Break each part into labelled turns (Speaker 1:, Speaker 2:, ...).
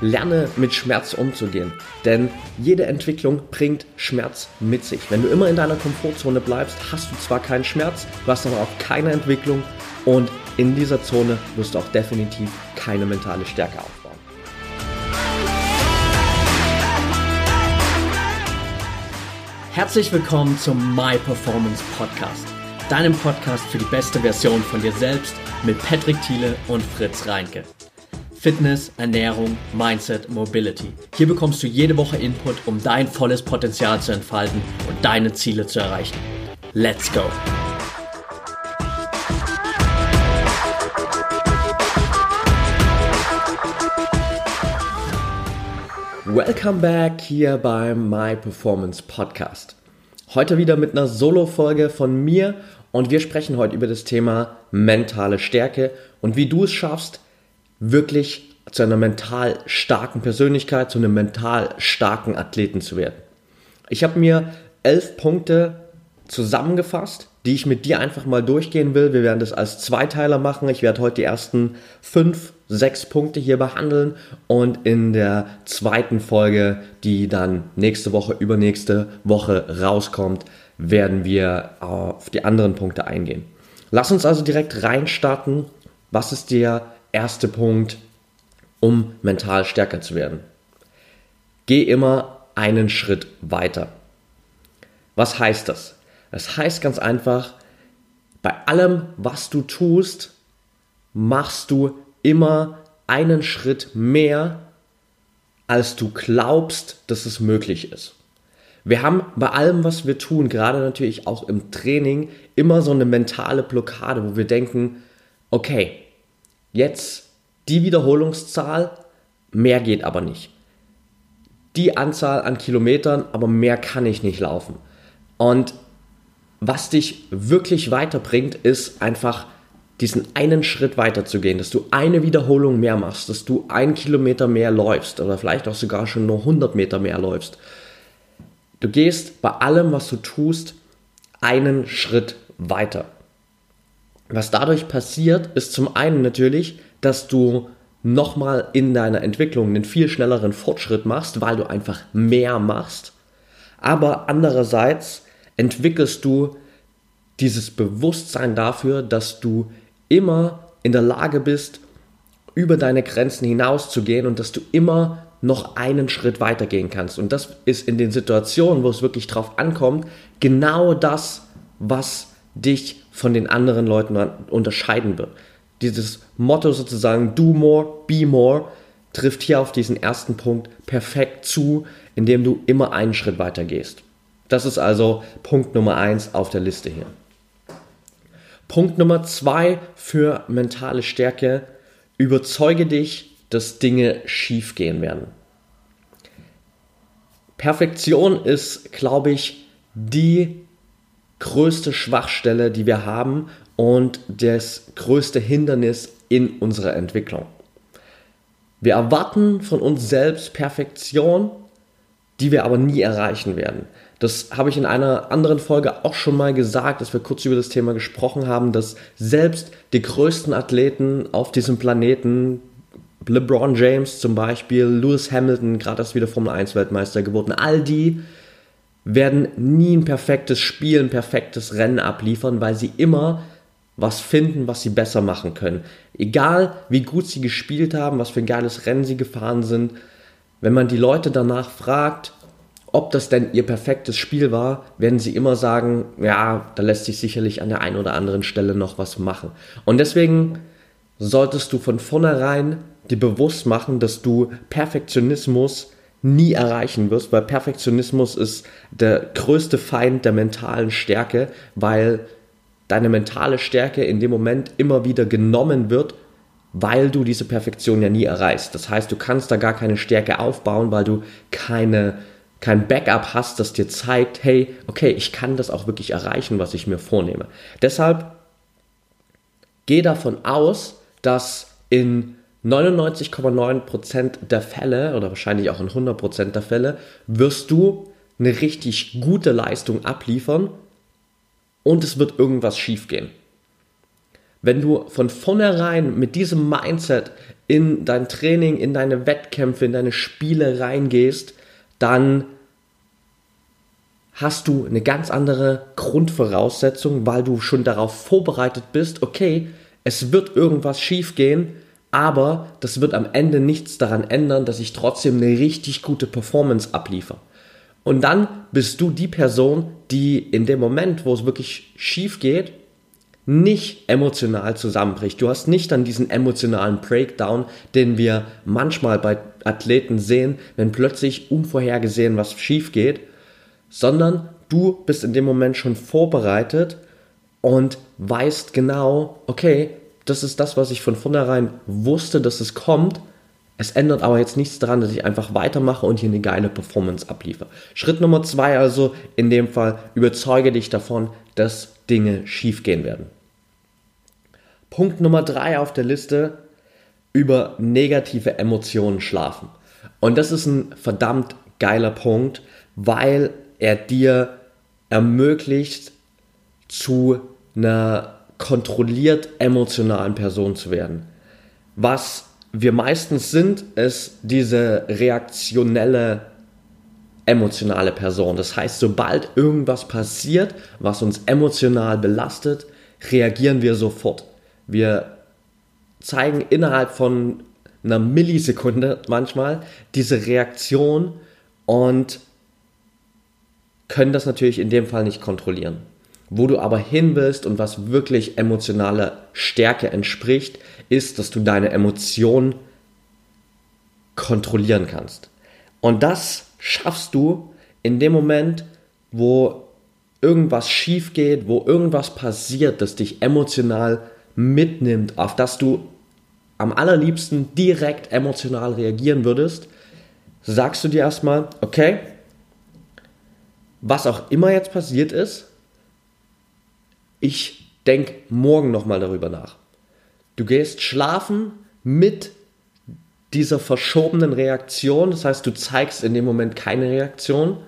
Speaker 1: lerne mit Schmerz umzugehen. Denn jede Entwicklung bringt Schmerz mit sich. Wenn du immer in deiner Komfortzone bleibst, hast du zwar keinen Schmerz, du hast aber auch keine Entwicklung und in dieser Zone wirst du auch definitiv keine mentale Stärke aufbauen. Herzlich willkommen zum My Performance Podcast, deinem Podcast für die beste Version von dir selbst mit Patrick Thiele und Fritz Reinke. Fitness, Ernährung, Mindset, Mobility. Hier bekommst du jede Woche Input, um dein volles Potenzial zu entfalten und deine Ziele zu erreichen. Let's go! Welcome back hier beim My Performance Podcast. Heute wieder mit einer Solo-Folge von mir und wir sprechen heute über das Thema mentale Stärke und wie du es schaffst, wirklich zu einer mental starken Persönlichkeit, zu einem mental starken Athleten zu werden. Ich habe mir elf Punkte zusammengefasst, die ich mit dir einfach mal durchgehen will. Wir werden das als Zweiteiler machen. Ich werde heute die ersten fünf, sechs Punkte hier behandeln und in der zweiten Folge, die dann nächste Woche, übernächste Woche rauskommt, werden wir auf die anderen Punkte eingehen. Lass uns also direkt reinstarten. Was ist der erste Punkt, um mental stärker zu werden. Geh immer einen Schritt weiter. Was heißt das? Das heißt ganz einfach, bei allem, was du tust, machst du immer einen Schritt mehr, als du glaubst, dass es möglich ist. Wir haben bei allem, was wir tun, gerade natürlich auch im Training, immer so eine mentale Blockade, wo wir denken, okay, Jetzt die Wiederholungszahl, mehr geht aber nicht. Die Anzahl an Kilometern, aber mehr kann ich nicht laufen. Und was dich wirklich weiterbringt, ist einfach diesen einen Schritt weiter zu gehen, dass du eine Wiederholung mehr machst, dass du einen Kilometer mehr läufst oder vielleicht auch sogar schon nur 100 Meter mehr läufst. Du gehst bei allem, was du tust, einen Schritt weiter. Was dadurch passiert, ist zum einen natürlich, dass du nochmal in deiner Entwicklung einen viel schnelleren Fortschritt machst, weil du einfach mehr machst. Aber andererseits entwickelst du dieses Bewusstsein dafür, dass du immer in der Lage bist, über deine Grenzen hinauszugehen und dass du immer noch einen Schritt weitergehen kannst. Und das ist in den Situationen, wo es wirklich drauf ankommt, genau das, was dich von den anderen Leuten unterscheiden wird. Dieses Motto sozusagen, do more, be more, trifft hier auf diesen ersten Punkt perfekt zu, indem du immer einen Schritt weiter gehst. Das ist also Punkt Nummer eins auf der Liste hier. Punkt Nummer zwei für mentale Stärke, überzeuge dich, dass Dinge schief gehen werden. Perfektion ist, glaube ich, die größte Schwachstelle, die wir haben und das größte Hindernis in unserer Entwicklung. Wir erwarten von uns selbst Perfektion, die wir aber nie erreichen werden. Das habe ich in einer anderen Folge auch schon mal gesagt, dass wir kurz über das Thema gesprochen haben, dass selbst die größten Athleten auf diesem Planeten, LeBron James zum Beispiel, Lewis Hamilton, gerade erst wieder Formel 1 Weltmeister geworden, all die werden nie ein perfektes Spiel, ein perfektes Rennen abliefern, weil sie immer was finden, was sie besser machen können. Egal wie gut sie gespielt haben, was für ein geiles Rennen sie gefahren sind, wenn man die Leute danach fragt, ob das denn ihr perfektes Spiel war, werden sie immer sagen, ja, da lässt sich sicherlich an der einen oder anderen Stelle noch was machen. Und deswegen solltest du von vornherein dir bewusst machen, dass du Perfektionismus nie erreichen wirst, weil Perfektionismus ist der größte Feind der mentalen Stärke, weil deine mentale Stärke in dem Moment immer wieder genommen wird, weil du diese Perfektion ja nie erreichst. Das heißt, du kannst da gar keine Stärke aufbauen, weil du keine kein Backup hast, das dir zeigt, hey, okay, ich kann das auch wirklich erreichen, was ich mir vornehme. Deshalb geh davon aus, dass in 99,9% der Fälle oder wahrscheinlich auch in 100% der Fälle wirst du eine richtig gute Leistung abliefern und es wird irgendwas schiefgehen. Wenn du von vornherein mit diesem Mindset in dein Training, in deine Wettkämpfe, in deine Spiele reingehst, dann hast du eine ganz andere Grundvoraussetzung, weil du schon darauf vorbereitet bist, okay, es wird irgendwas schiefgehen, aber das wird am Ende nichts daran ändern, dass ich trotzdem eine richtig gute Performance abliefere. Und dann bist du die Person, die in dem Moment, wo es wirklich schief geht, nicht emotional zusammenbricht. Du hast nicht dann diesen emotionalen Breakdown, den wir manchmal bei Athleten sehen, wenn plötzlich unvorhergesehen was schief geht, sondern du bist in dem Moment schon vorbereitet und weißt genau, okay, das ist das, was ich von vornherein wusste, dass es kommt. Es ändert aber jetzt nichts daran, dass ich einfach weitermache und hier eine geile Performance abliefere. Schritt Nummer zwei also, in dem Fall, überzeuge dich davon, dass Dinge schiefgehen werden. Punkt Nummer drei auf der Liste, über negative Emotionen schlafen. Und das ist ein verdammt geiler Punkt, weil er dir ermöglicht, zu einer kontrolliert emotionalen Person zu werden. Was wir meistens sind, ist diese reaktionelle emotionale Person. Das heißt, sobald irgendwas passiert, was uns emotional belastet, reagieren wir sofort. Wir zeigen innerhalb von einer Millisekunde manchmal diese Reaktion und können das natürlich in dem Fall nicht kontrollieren. Wo du aber hin willst und was wirklich emotionale Stärke entspricht, ist, dass du deine Emotionen kontrollieren kannst. Und das schaffst du in dem Moment, wo irgendwas schief geht, wo irgendwas passiert, das dich emotional mitnimmt, auf das du am allerliebsten direkt emotional reagieren würdest, sagst du dir erstmal, okay, was auch immer jetzt passiert ist, ich denke morgen nochmal darüber nach. Du gehst schlafen mit dieser verschobenen Reaktion, das heißt, du zeigst in dem Moment keine Reaktion,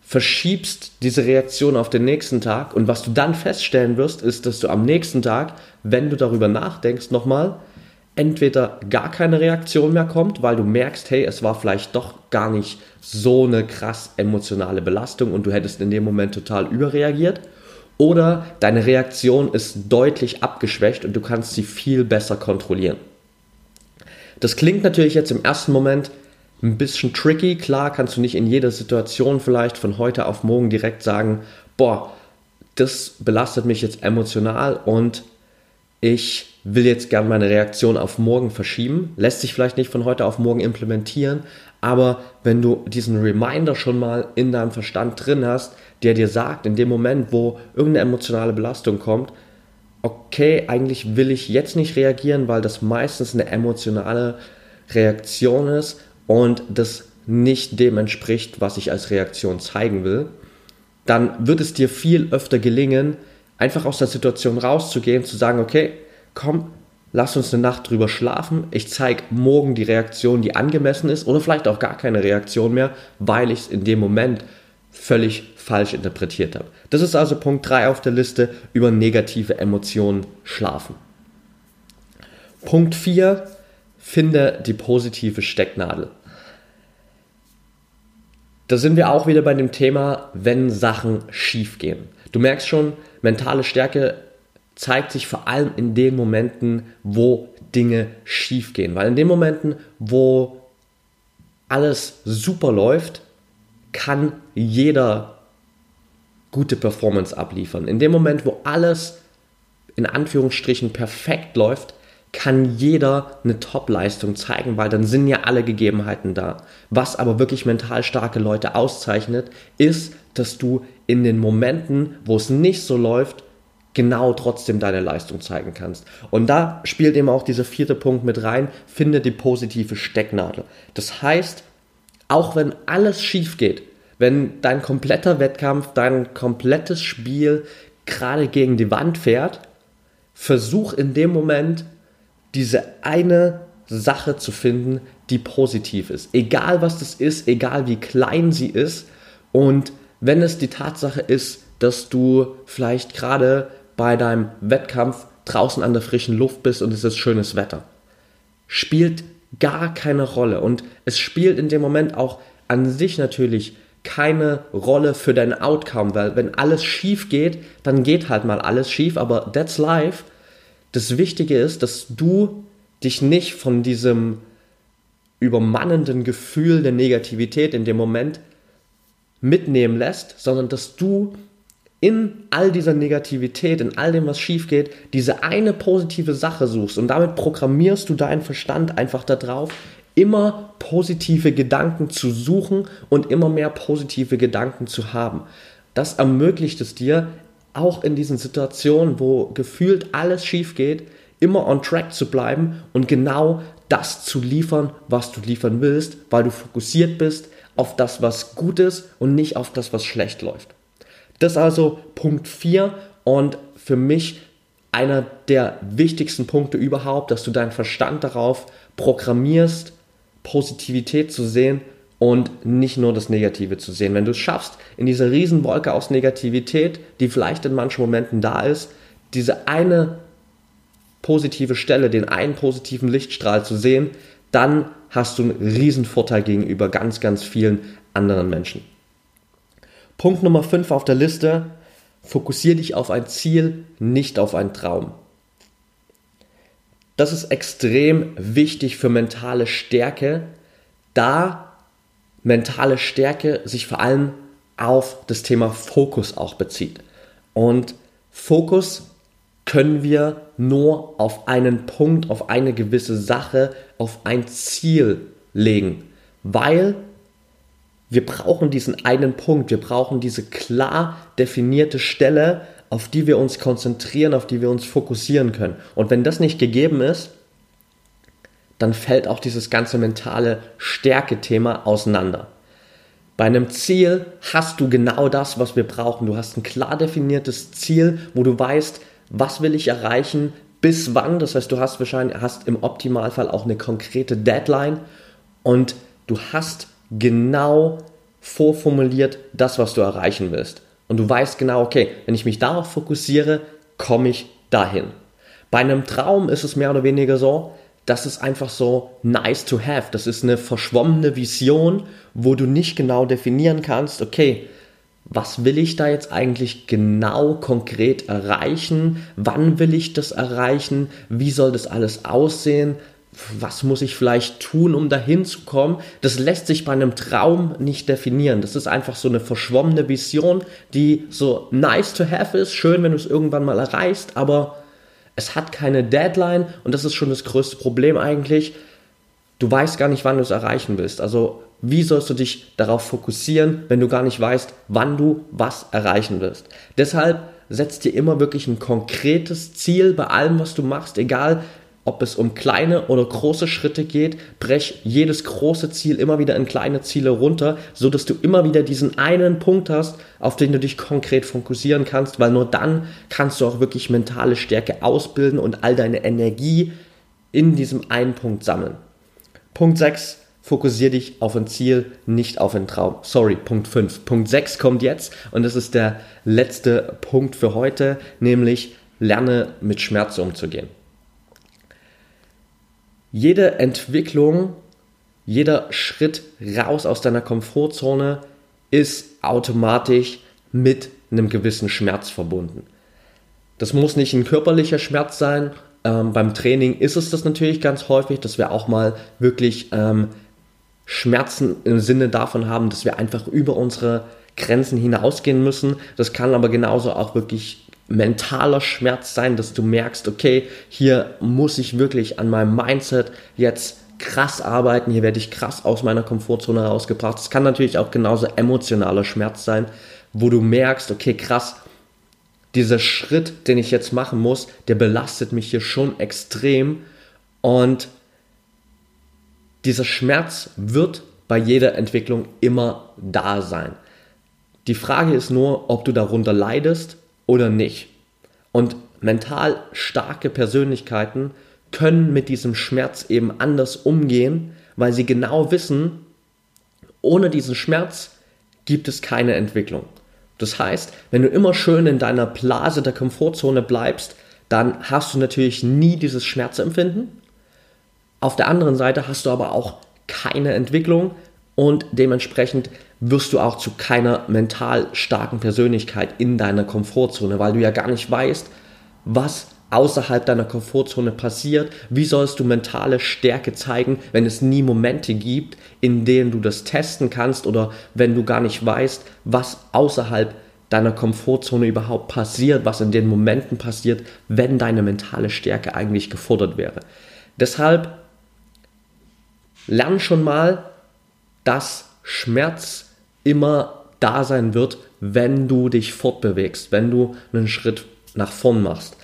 Speaker 1: verschiebst diese Reaktion auf den nächsten Tag und was du dann feststellen wirst, ist, dass du am nächsten Tag, wenn du darüber nachdenkst, nochmal entweder gar keine Reaktion mehr kommt, weil du merkst, hey, es war vielleicht doch gar nicht so eine krass emotionale Belastung und du hättest in dem Moment total überreagiert, oder deine Reaktion ist deutlich abgeschwächt und du kannst sie viel besser kontrollieren. Das klingt natürlich jetzt im ersten Moment ein bisschen tricky. Klar kannst du nicht in jeder Situation vielleicht von heute auf morgen direkt sagen, boah, das belastet mich jetzt emotional und ich will jetzt gern meine Reaktion auf morgen verschieben. Lässt sich vielleicht nicht von heute auf morgen implementieren, aber wenn du diesen Reminder schon mal in deinem Verstand drin hast, der dir sagt, in dem Moment, wo irgendeine emotionale Belastung kommt, okay, eigentlich will ich jetzt nicht reagieren, weil das meistens eine emotionale Reaktion ist und das nicht dem entspricht, was ich als Reaktion zeigen will, dann wird es dir viel öfter gelingen, einfach aus der Situation rauszugehen, zu sagen, okay, komm, lass uns eine Nacht drüber schlafen, ich zeige morgen die Reaktion, die angemessen ist oder vielleicht auch gar keine Reaktion mehr, weil ich es in dem Moment völlig falsch interpretiert habe. Das ist also Punkt 3 auf der Liste über negative Emotionen schlafen. Punkt 4, finde die positive Stecknadel. Da sind wir auch wieder bei dem Thema, wenn Sachen schief gehen. Du merkst schon, mentale Stärke zeigt sich vor allem in den Momenten, wo Dinge schief gehen. Weil in den Momenten, wo alles super läuft, kann jeder gute Performance abliefern. In dem Moment, wo alles in Anführungsstrichen perfekt läuft, kann jeder eine Top-Leistung zeigen, weil dann sind ja alle Gegebenheiten da. Was aber wirklich mental starke Leute auszeichnet, ist, dass du in den Momenten, wo es nicht so läuft, genau trotzdem deine Leistung zeigen kannst. Und da spielt eben auch dieser vierte Punkt mit rein, finde die positive Stecknadel. Das heißt, auch wenn alles schief geht, wenn dein kompletter Wettkampf, dein komplettes Spiel gerade gegen die Wand fährt, versuch in dem Moment diese eine Sache zu finden, die positiv ist. Egal was das ist, egal wie klein sie ist. Und wenn es die Tatsache ist, dass du vielleicht gerade bei deinem Wettkampf draußen an der frischen Luft bist und es ist schönes Wetter. Spielt gar keine Rolle. Und es spielt in dem Moment auch an sich natürlich keine Rolle für dein Outcome, weil wenn alles schief geht, dann geht halt mal alles schief, aber that's life. Das Wichtige ist, dass du dich nicht von diesem übermannenden Gefühl der Negativität in dem Moment mitnehmen lässt, sondern dass du in all dieser Negativität, in all dem, was schief geht, diese eine positive Sache suchst und damit programmierst du deinen Verstand einfach darauf, immer positive Gedanken zu suchen und immer mehr positive Gedanken zu haben. Das ermöglicht es dir, auch in diesen Situationen, wo gefühlt alles schief geht, immer on track zu bleiben und genau das zu liefern, was du liefern willst, weil du fokussiert bist auf das, was gut ist und nicht auf das, was schlecht läuft. Das ist also Punkt 4 und für mich einer der wichtigsten Punkte überhaupt, dass du deinen Verstand darauf programmierst, Positivität zu sehen und nicht nur das Negative zu sehen. Wenn du es schaffst, in dieser Riesenwolke aus Negativität, die vielleicht in manchen Momenten da ist, diese eine positive Stelle, den einen positiven Lichtstrahl zu sehen, dann hast du einen Riesenvorteil gegenüber ganz, ganz vielen anderen Menschen. Punkt Nummer 5 auf der Liste, fokussiere dich auf ein Ziel, nicht auf einen Traum. Das ist extrem wichtig für mentale Stärke, da mentale Stärke sich vor allem auf das Thema Fokus auch bezieht. Und Fokus können wir nur auf einen Punkt, auf eine gewisse Sache, auf ein Ziel legen, weil wir brauchen diesen einen Punkt, wir brauchen diese klar definierte Stelle, auf die wir uns konzentrieren, auf die wir uns fokussieren können. Und wenn das nicht gegeben ist, dann fällt auch dieses ganze mentale Stärke-Thema auseinander. Bei einem Ziel hast du genau das, was wir brauchen. Du hast ein klar definiertes Ziel, wo du weißt, was will ich erreichen, bis wann. Das heißt, du hast wahrscheinlich hast im Optimalfall auch eine konkrete Deadline und du hast genau vorformuliert das, was du erreichen willst. Und du weißt genau, okay, wenn ich mich darauf fokussiere, komme ich dahin. Bei einem Traum ist es mehr oder weniger so, das ist einfach so nice to have. Das ist eine verschwommene Vision, wo du nicht genau definieren kannst, okay, was will ich da jetzt eigentlich genau konkret erreichen? Wann will ich das erreichen? Wie soll das alles aussehen? Was muss ich vielleicht tun, um dahin zu kommen? Das lässt sich bei einem Traum nicht definieren. Das ist einfach so eine verschwommene Vision, die so nice to have ist, schön, wenn du es irgendwann mal erreichst, aber es hat keine Deadline und das ist schon das größte Problem eigentlich. Du weißt gar nicht, wann du es erreichen willst. Also wie sollst du dich darauf fokussieren, wenn du gar nicht weißt, wann du was erreichen willst? Deshalb setz dir immer wirklich ein konkretes Ziel bei allem, was du machst, egal ob es um kleine oder große Schritte geht, brech jedes große Ziel immer wieder in kleine Ziele runter, so dass du immer wieder diesen einen Punkt hast, auf den du dich konkret fokussieren kannst, weil nur dann kannst du auch wirklich mentale Stärke ausbilden und all deine Energie in diesem einen Punkt sammeln. Punkt 6, fokussiere dich auf ein Ziel, nicht auf einen Traum. Sorry, Punkt 5. Punkt 6 kommt jetzt und das ist der letzte Punkt für heute, nämlich lerne mit Schmerz umzugehen jede Entwicklung, jeder Schritt raus aus deiner Komfortzone ist automatisch mit einem gewissen Schmerz verbunden. Das muss nicht ein körperlicher Schmerz sein. Ähm, beim Training ist es das natürlich ganz häufig, dass wir auch mal wirklich ähm, Schmerzen im Sinne davon haben, dass wir einfach über unsere Grenzen hinausgehen müssen. Das kann aber genauso auch wirklich mentaler Schmerz sein, dass du merkst, okay, hier muss ich wirklich an meinem Mindset jetzt krass arbeiten, hier werde ich krass aus meiner Komfortzone rausgebracht. Es kann natürlich auch genauso emotionaler Schmerz sein, wo du merkst, okay, krass, dieser Schritt, den ich jetzt machen muss, der belastet mich hier schon extrem und dieser Schmerz wird bei jeder Entwicklung immer da sein. Die Frage ist nur, ob du darunter leidest oder nicht. Und mental starke Persönlichkeiten können mit diesem Schmerz eben anders umgehen, weil sie genau wissen, ohne diesen Schmerz gibt es keine Entwicklung. Das heißt, wenn du immer schön in deiner Blase der Komfortzone bleibst, dann hast du natürlich nie dieses Schmerzempfinden. Auf der anderen Seite hast du aber auch keine Entwicklung und dementsprechend wirst du auch zu keiner mental starken Persönlichkeit in deiner Komfortzone, weil du ja gar nicht weißt, was außerhalb deiner Komfortzone passiert. Wie sollst du mentale Stärke zeigen, wenn es nie Momente gibt, in denen du das testen kannst oder wenn du gar nicht weißt, was außerhalb deiner Komfortzone überhaupt passiert, was in den Momenten passiert, wenn deine mentale Stärke eigentlich gefordert wäre. Deshalb lern schon mal, dass Schmerz immer da sein wird, wenn du dich fortbewegst, wenn du einen Schritt nach vorn machst.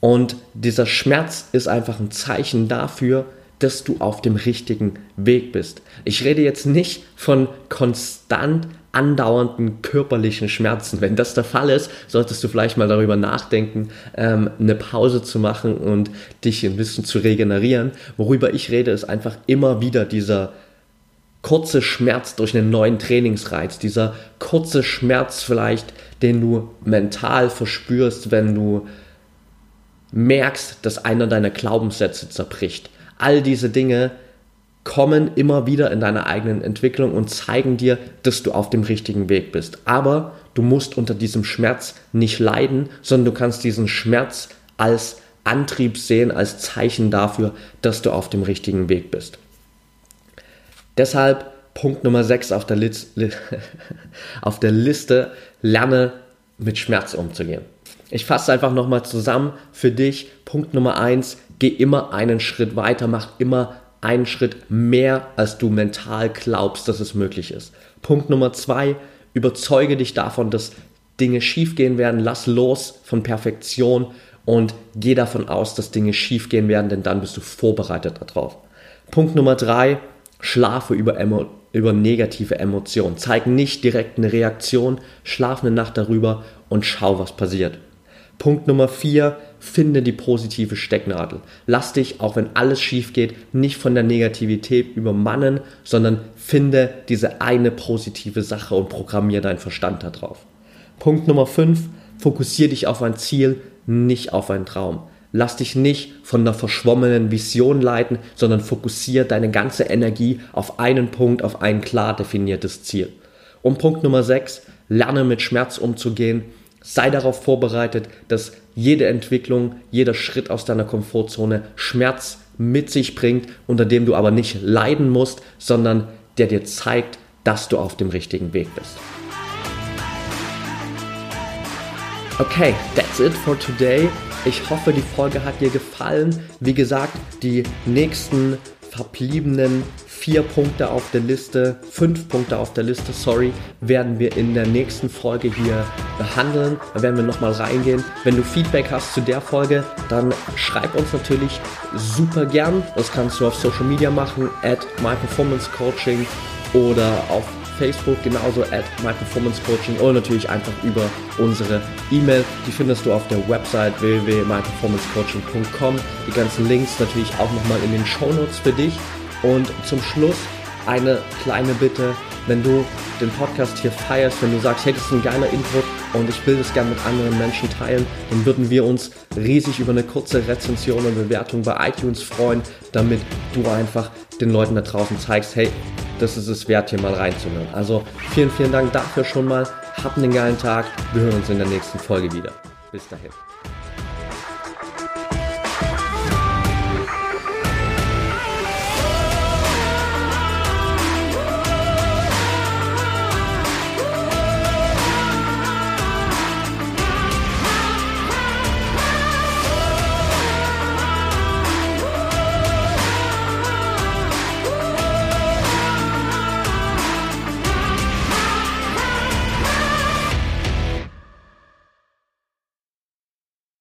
Speaker 1: Und dieser Schmerz ist einfach ein Zeichen dafür, dass du auf dem richtigen Weg bist. Ich rede jetzt nicht von konstant andauernden körperlichen Schmerzen. Wenn das der Fall ist, solltest du vielleicht mal darüber nachdenken, ähm, eine Pause zu machen und dich ein bisschen zu regenerieren. Worüber ich rede, ist einfach immer wieder dieser kurze Schmerz durch einen neuen Trainingsreiz, dieser kurze Schmerz vielleicht, den du mental verspürst, wenn du merkst, dass einer deiner Glaubenssätze zerbricht. All diese Dinge kommen immer wieder in deiner eigenen Entwicklung und zeigen dir, dass du auf dem richtigen Weg bist. Aber du musst unter diesem Schmerz nicht leiden, sondern du kannst diesen Schmerz als Antrieb sehen, als Zeichen dafür, dass du auf dem richtigen Weg bist. Deshalb Punkt Nummer 6 auf der, auf der Liste, lerne mit Schmerz umzugehen. Ich fasse einfach nochmal zusammen für dich. Punkt Nummer 1, geh immer einen Schritt weiter, mach immer einen Schritt mehr, als du mental glaubst, dass es möglich ist. Punkt Nummer zwei, überzeuge dich davon, dass Dinge schiefgehen werden, lass los von Perfektion und geh davon aus, dass Dinge schiefgehen werden, denn dann bist du vorbereitet darauf. Punkt Nummer drei, schlafe über, Emo über negative Emotionen. Zeig nicht direkt eine Reaktion, schlaf eine Nacht darüber und schau, was passiert. Punkt Nummer vier, finde die positive Stecknadel. Lass dich, auch wenn alles schief geht, nicht von der Negativität übermannen, sondern finde diese eine positive Sache und programmiere deinen Verstand darauf. Punkt Nummer 5, fokussiere dich auf ein Ziel, nicht auf einen Traum. Lass dich nicht von einer verschwommenen Vision leiten, sondern fokussiere deine ganze Energie auf einen Punkt, auf ein klar definiertes Ziel. Und Punkt Nummer 6, lerne mit Schmerz umzugehen Sei darauf vorbereitet, dass jede Entwicklung, jeder Schritt aus deiner Komfortzone Schmerz mit sich bringt, unter dem du aber nicht leiden musst, sondern der dir zeigt, dass du auf dem richtigen Weg bist. Okay, that's it for today. Ich hoffe, die Folge hat dir gefallen. Wie gesagt, die nächsten verbliebenen vier Punkte auf der Liste, fünf Punkte auf der Liste, sorry, werden wir in der nächsten Folge hier behandeln. Da werden wir nochmal reingehen. Wenn du Feedback hast zu der Folge, dann schreib uns natürlich super gern. Das kannst du auf Social Media machen, at myperformancecoaching oder auf Facebook genauso at myperformancecoaching oder natürlich einfach über unsere E-Mail. Die findest du auf der Website www.myperformancecoaching.com. Die ganzen Links natürlich auch nochmal in den Show Notes für dich. Und zum Schluss eine kleine Bitte, wenn du den Podcast hier feierst, wenn du sagst, hey, das ist ein geiler Input und ich will das gerne mit anderen Menschen teilen, dann würden wir uns riesig über eine kurze Rezension und Bewertung bei iTunes freuen, damit du einfach den Leuten da draußen zeigst, hey, das ist es wert, hier mal reinzuhören. Also vielen, vielen Dank dafür schon mal. Habt einen geilen Tag. Wir hören uns in der nächsten Folge wieder. Bis dahin.